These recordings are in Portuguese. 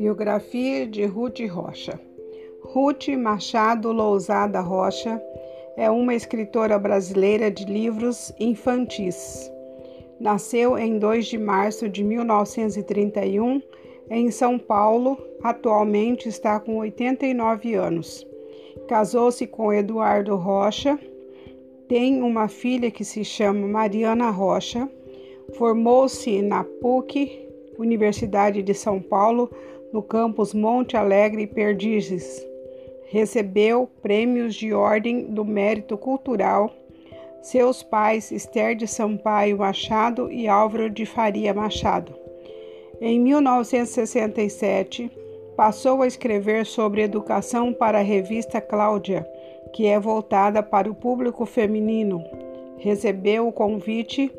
Biografia de Ruth Rocha. Ruth Machado Lousada Rocha é uma escritora brasileira de livros infantis. Nasceu em 2 de março de 1931 em São Paulo, atualmente está com 89 anos. Casou-se com Eduardo Rocha, tem uma filha que se chama Mariana Rocha, formou-se na PUC, Universidade de São Paulo, no campus Monte Alegre Perdizes. Recebeu prêmios de Ordem do Mérito Cultural. Seus pais, Esther de Sampaio Machado e Álvaro de Faria Machado. Em 1967, passou a escrever sobre educação para a revista Cláudia, que é voltada para o público feminino. Recebeu o convite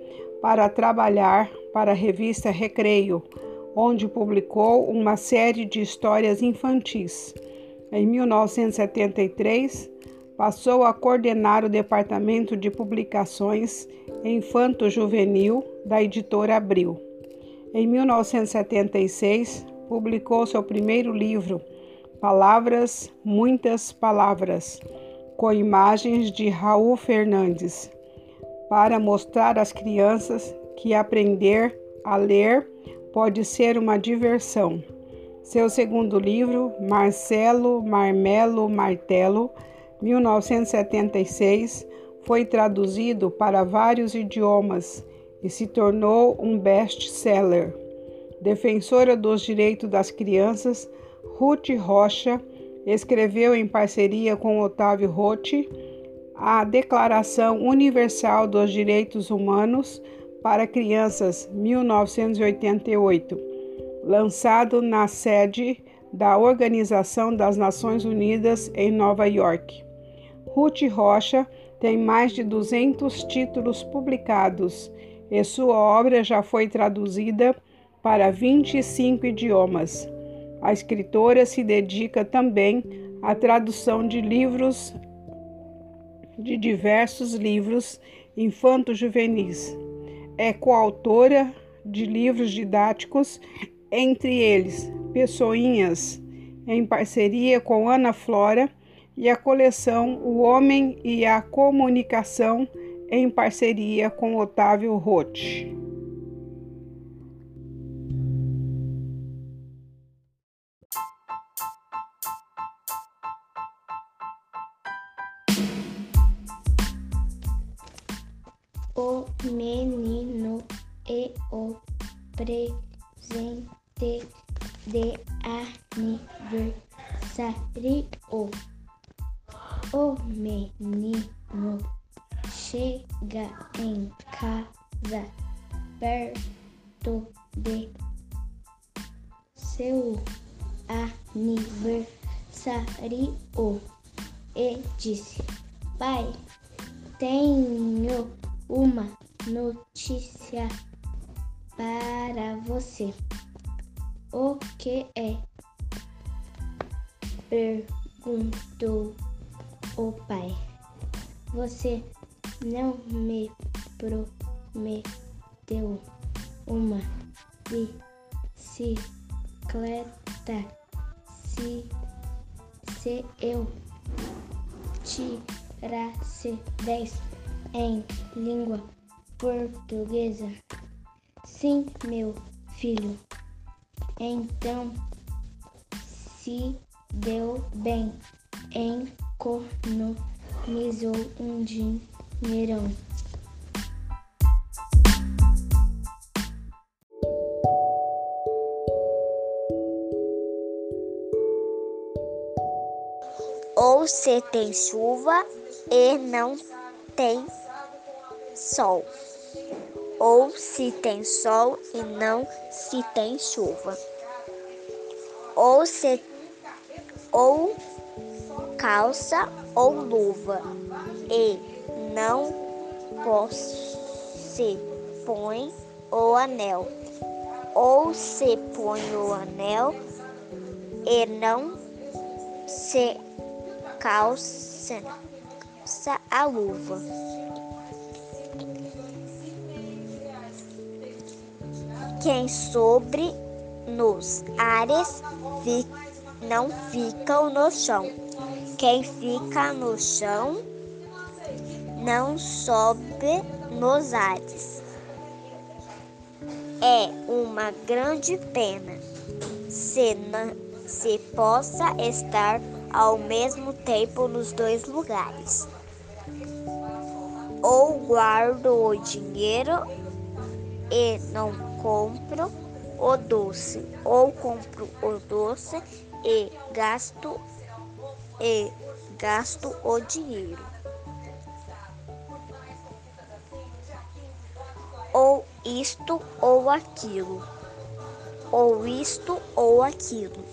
para trabalhar para a revista Recreio, onde publicou uma série de histórias infantis. Em 1973, passou a coordenar o departamento de publicações infanto-juvenil da editora Abril. Em 1976, publicou seu primeiro livro, Palavras, Muitas Palavras, com imagens de Raul Fernandes, para mostrar às crianças que aprender a ler pode ser uma diversão. Seu segundo livro, Marcelo Marmelo Martelo, 1976, foi traduzido para vários idiomas e se tornou um best-seller. Defensora dos direitos das crianças, Ruth Rocha escreveu em parceria com Otávio Roth a Declaração Universal dos Direitos Humanos para Crianças 1988, lançado na sede da Organização das Nações Unidas em Nova York. Ruth Rocha tem mais de 200 títulos publicados e sua obra já foi traduzida para 25 idiomas. A escritora se dedica também à tradução de livros de diversos livros infanto-juvenis é coautora de livros didáticos, entre eles Pessoinhas, em parceria com Ana Flora, e a coleção O Homem e a Comunicação, em parceria com Otávio Roth. Aniversário. O menino chega em casa perto de seu aniversário e disse: Pai, tenho uma notícia para você. O que é? Perguntou o pai. Você não me prometeu uma bicicleta se, se eu tirasse dez em língua portuguesa? Sim, meu filho. Então, se deu bem, economizou um dinheirão. Ou se tem chuva e não tem sol, ou se tem sol e não se tem chuva, ou se ou calça ou luva e não se põe o anel, ou se põe o anel e não se calça a luva. Quem sobre nos ares fi, não ficam no chão. Quem fica no chão não sobe nos ares. É uma grande pena se, não, se possa estar ao mesmo tempo nos dois lugares. Ou guardo o dinheiro e não compro o doce, ou compro o doce e gasto e gasto o dinheiro. Ou isto ou aquilo. Ou isto ou aquilo.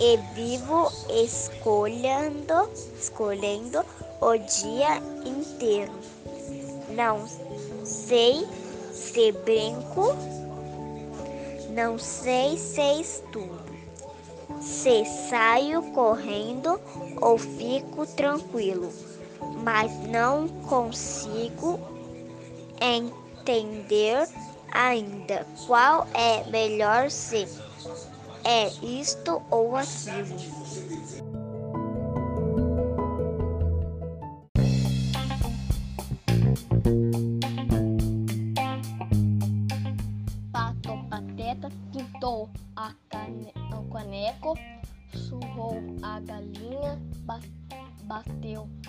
E vivo escolhendo, escolhendo o dia inteiro. Não sei se brinco não sei se estudo, se saio correndo ou fico tranquilo, mas não consigo entender ainda qual é melhor se é isto ou aquilo.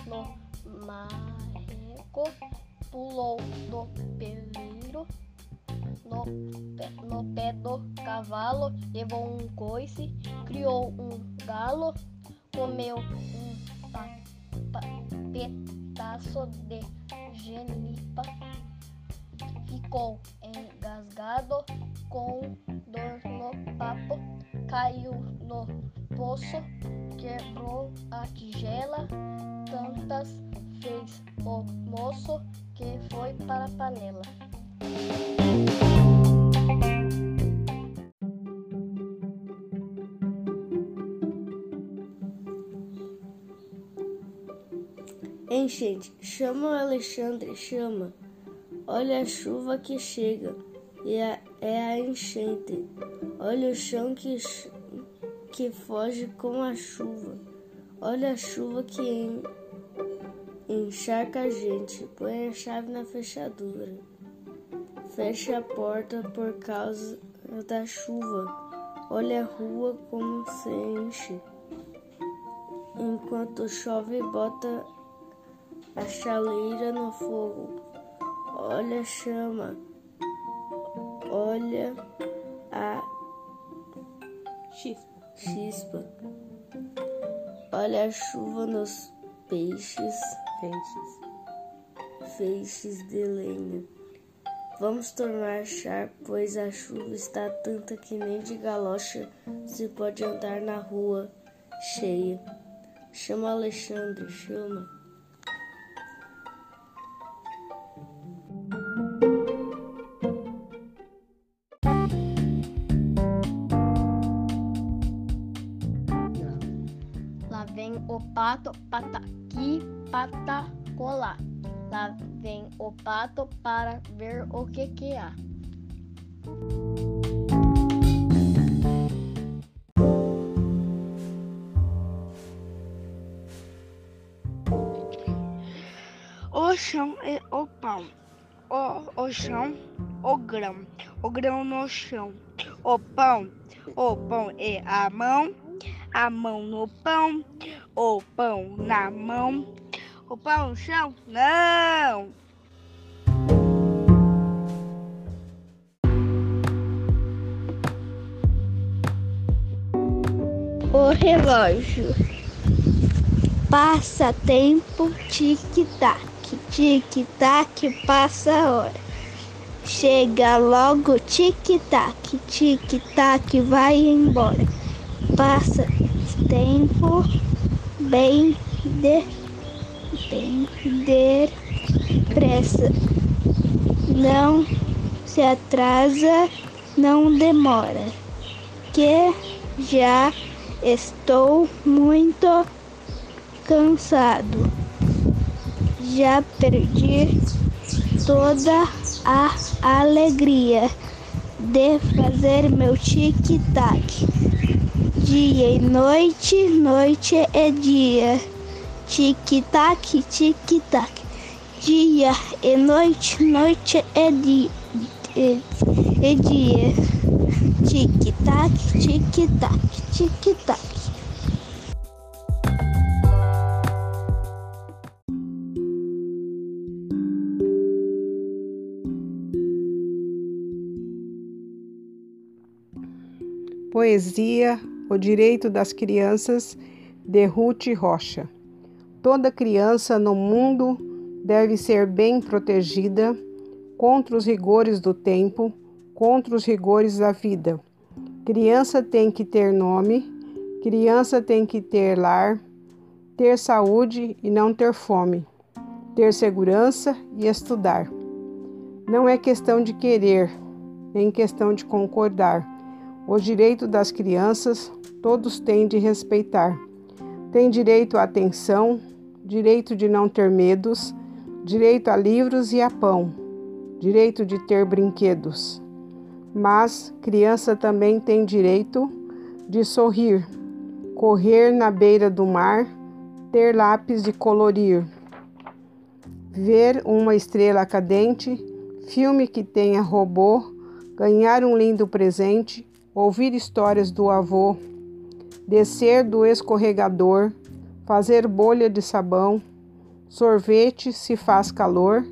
No marreco, pulou do peleiro, no, no pé do cavalo, levou um coice, criou um galo, comeu um pa, pa, pedaço de genipa, ficou engasgado com dor no papo, caiu no poço, quebrou a tigela, tantas fez o moço que foi para a panela. Enchente, chama o Alexandre, chama. Olha a chuva que chega e é, é a enchente. Olha o chão que, que foge com a chuva. Olha a chuva que en, encharca a gente. Põe a chave na fechadura. Fecha a porta por causa da chuva. Olha a rua como se enche. Enquanto chove, bota a chaleira no fogo. Olha a chama olha a chispa. Olha a chuva nos peixes, feixes, feixes de lenha. Vamos tornar chá, pois a chuva está tanta que nem de galocha se pode andar na rua cheia. Chama Alexandre, chama. Pato pataqui patacolá. Lá vem o pato para ver o que que há. O chão é o pão, o, o chão, o grão, o grão no chão, o pão, o pão é a mão, a mão no pão, o pão na mão, o pão no chão, não! O relógio passa tempo, tic-tac, tic-tac, passa a hora. Chega logo, tic-tac, tic-tac, vai embora. Passa tempo bem de, bem depressa. Não se atrasa, não demora, que já estou muito cansado. Já perdi toda a alegria de fazer meu tic-tac. Dia e noite, noite é dia. Tic-tac, tic-tac. Dia e noite, noite é dia. É, é dia. Tic-tac, tic-tac, tic-tac. Poesia O Direito das Crianças, de Ruth Rocha. Toda criança no mundo deve ser bem protegida contra os rigores do tempo, contra os rigores da vida. Criança tem que ter nome, criança tem que ter lar, ter saúde e não ter fome, ter segurança e estudar. Não é questão de querer, nem questão de concordar os direitos das crianças todos têm de respeitar. Tem direito à atenção, direito de não ter medos, direito a livros e a pão, direito de ter brinquedos. Mas criança também tem direito de sorrir, correr na beira do mar, ter lápis de colorir, ver uma estrela cadente, filme que tenha robô, ganhar um lindo presente, ouvir histórias do avô, descer do escorregador, fazer bolha de sabão, sorvete se faz calor,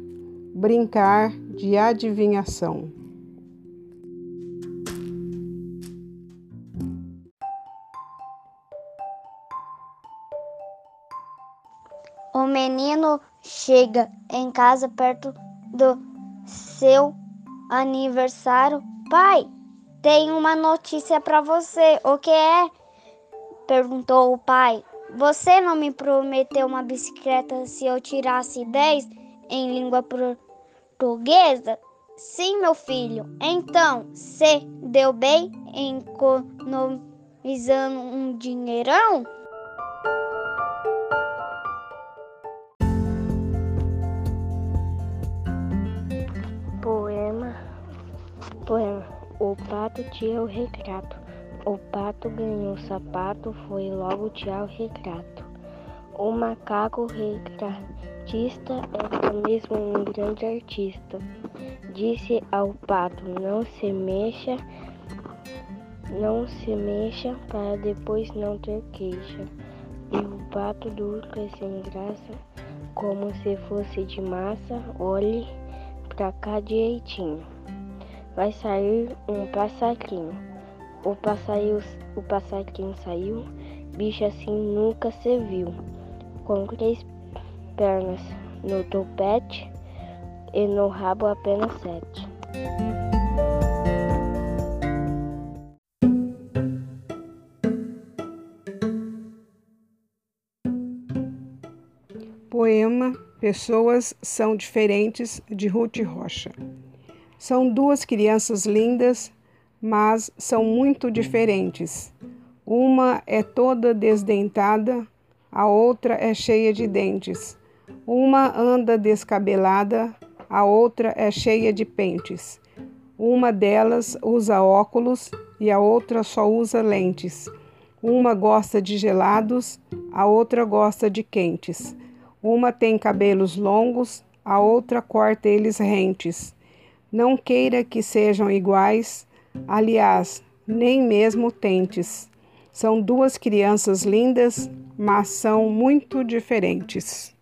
brincar de adivinhação. O menino chega em casa perto do seu aniversário. Pai, tenho uma notícia para você. O que é? Perguntou o pai. Você não me prometeu uma bicicleta se eu tirasse 10 em língua portuguesa? Sim, meu filho. Então, você deu bem economizando um dinheirão? Poema. Poema. O pato tinha o retrato. O pato ganhou sapato, foi logo tirar o retrato. O macaco retratista é mesmo um grande artista. Disse ao pato: Não se mexa, não se mexa, para depois não ter queixa. E o pato duro sem graça, como se fosse de massa, olhe pra cá direitinho vai sair um passarinho. O passarinho, o passarinho saiu, bicho assim nunca se viu, com três pernas no topete e no rabo apenas sete. Poema Pessoas são diferentes de Ruth Rocha. São duas crianças lindas, mas são muito diferentes. Uma é toda desdentada, a outra é cheia de dentes. Uma anda descabelada, a outra é cheia de pentes. Uma delas usa óculos e a outra só usa lentes. Uma gosta de gelados, a outra gosta de quentes. Uma tem cabelos longos, a outra corta eles rentes. Não queira que sejam iguais, Aliás, nem mesmo tentes. São duas crianças lindas, mas são muito diferentes.